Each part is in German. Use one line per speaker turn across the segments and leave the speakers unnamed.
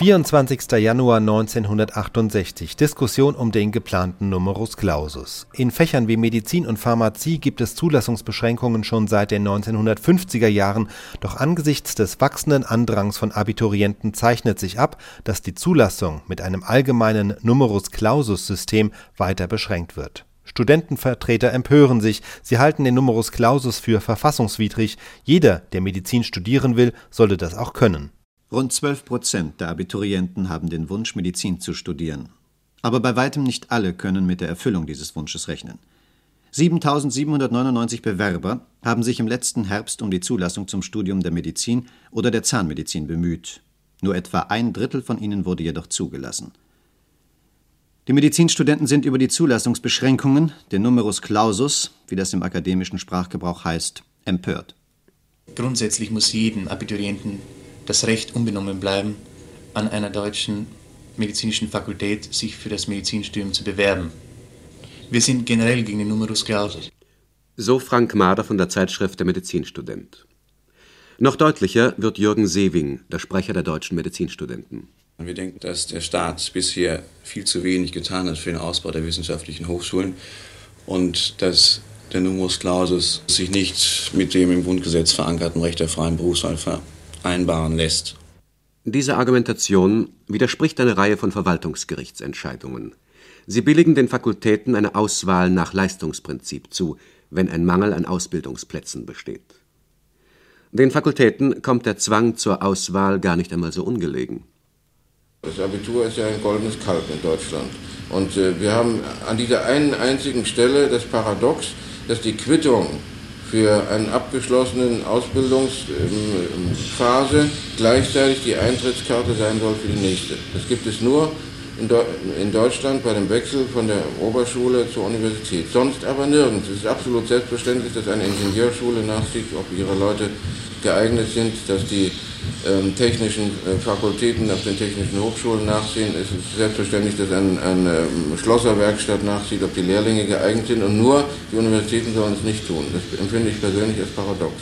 24. Januar 1968. Diskussion um den geplanten Numerus Clausus. In Fächern wie Medizin und Pharmazie gibt es Zulassungsbeschränkungen schon seit den 1950er Jahren, doch angesichts des wachsenden Andrangs von Abiturienten zeichnet sich ab, dass die Zulassung mit einem allgemeinen Numerus Clausus System weiter beschränkt wird. Studentenvertreter empören sich, sie halten den Numerus Clausus für verfassungswidrig, jeder, der Medizin studieren will, sollte das auch können.
Rund 12 Prozent der Abiturienten haben den Wunsch, Medizin zu studieren. Aber bei weitem nicht alle können mit der Erfüllung dieses Wunsches rechnen. 7.799 Bewerber haben sich im letzten Herbst um die Zulassung zum Studium der Medizin oder der Zahnmedizin bemüht. Nur etwa ein Drittel von ihnen wurde jedoch zugelassen. Die Medizinstudenten sind über die Zulassungsbeschränkungen, den Numerus Clausus, wie das im akademischen Sprachgebrauch heißt, empört.
Grundsätzlich muss jeden Abiturienten das Recht unbenommen bleiben, an einer deutschen medizinischen Fakultät sich für das Medizinstudium zu bewerben. Wir sind generell gegen den Numerus Clausus.
So Frank Mader von der Zeitschrift Der Medizinstudent. Noch deutlicher wird Jürgen Sewing, der Sprecher der deutschen Medizinstudenten.
Wir denken, dass der Staat bisher viel zu wenig getan hat für den Ausbau der wissenschaftlichen Hochschulen und dass der Numerus Clausus sich nicht mit dem im Grundgesetz verankerten Recht der freien Berufswahl vereinbaren lässt.
Diese Argumentation widerspricht eine Reihe von Verwaltungsgerichtsentscheidungen. Sie billigen den Fakultäten eine Auswahl nach Leistungsprinzip zu, wenn ein Mangel an Ausbildungsplätzen besteht. Den Fakultäten kommt der Zwang zur Auswahl gar nicht einmal so ungelegen.
Das Abitur ist ja ein goldenes Kalb in Deutschland. Und äh, wir haben an dieser einen einzigen Stelle das Paradox, dass die Quittung für eine abgeschlossene Ausbildungsphase gleichzeitig die Eintrittskarte sein soll für die nächste. Das gibt es nur in, Deu in Deutschland bei dem Wechsel von der Oberschule zur Universität. Sonst aber nirgends. Es ist absolut selbstverständlich, dass eine Ingenieurschule nachsieht, ob ihre Leute geeignet sind, dass die ähm, technischen äh, Fakultäten auf den technischen Hochschulen nachsehen. Es ist selbstverständlich, dass ein, eine ähm, Schlosserwerkstatt nachsieht, ob die Lehrlinge geeignet sind und nur die Universitäten sollen es nicht tun. Das empfinde ich persönlich als paradox.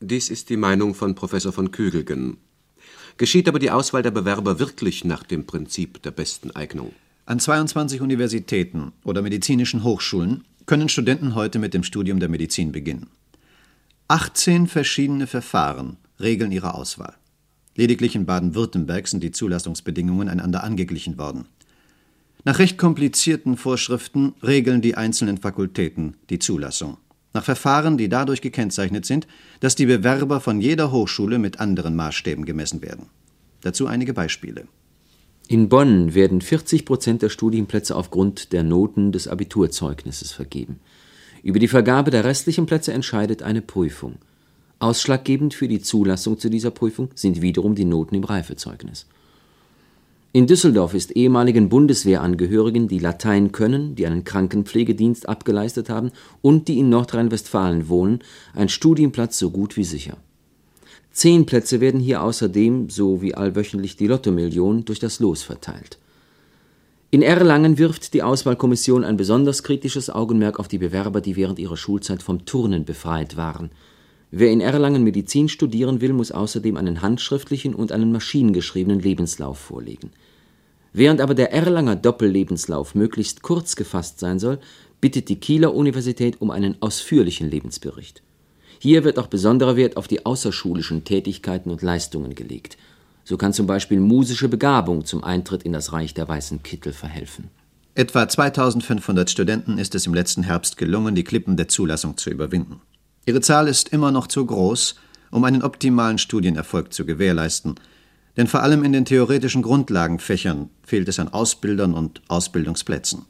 Dies ist die Meinung von Professor von Kügelgen. Geschieht aber die Auswahl der Bewerber wirklich nach dem Prinzip der besten Eignung?
An 22 Universitäten oder medizinischen Hochschulen können Studenten heute mit dem Studium der Medizin beginnen. 18 verschiedene Verfahren regeln ihre Auswahl. Lediglich in Baden-Württemberg sind die Zulassungsbedingungen einander angeglichen worden. Nach recht komplizierten Vorschriften regeln die einzelnen Fakultäten die Zulassung. Nach Verfahren, die dadurch gekennzeichnet sind, dass die Bewerber von jeder Hochschule mit anderen Maßstäben gemessen werden. Dazu einige Beispiele.
In Bonn werden 40 Prozent der Studienplätze aufgrund der Noten des Abiturzeugnisses vergeben. Über die Vergabe der restlichen Plätze entscheidet eine Prüfung. Ausschlaggebend für die Zulassung zu dieser Prüfung sind wiederum die Noten im Reifezeugnis. In Düsseldorf ist ehemaligen Bundeswehrangehörigen, die Latein können, die einen Krankenpflegedienst abgeleistet haben und die in Nordrhein-Westfalen wohnen, ein Studienplatz so gut wie sicher. Zehn Plätze werden hier außerdem, so wie allwöchentlich die Lottomillion, durch das Los verteilt. In Erlangen wirft die Auswahlkommission ein besonders kritisches Augenmerk auf die Bewerber, die während ihrer Schulzeit vom Turnen befreit waren – Wer in Erlangen Medizin studieren will, muss außerdem einen handschriftlichen und einen maschinengeschriebenen Lebenslauf vorlegen. Während aber der Erlanger Doppellebenslauf möglichst kurz gefasst sein soll, bittet die Kieler Universität um einen ausführlichen Lebensbericht. Hier wird auch besonderer Wert auf die außerschulischen Tätigkeiten und Leistungen gelegt. So kann zum Beispiel musische Begabung zum Eintritt in das Reich der weißen Kittel verhelfen.
Etwa 2500 Studenten ist es im letzten Herbst gelungen, die Klippen der Zulassung zu überwinden. Ihre Zahl ist immer noch zu groß, um einen optimalen Studienerfolg zu gewährleisten, denn vor allem in den theoretischen Grundlagenfächern fehlt es an Ausbildern und Ausbildungsplätzen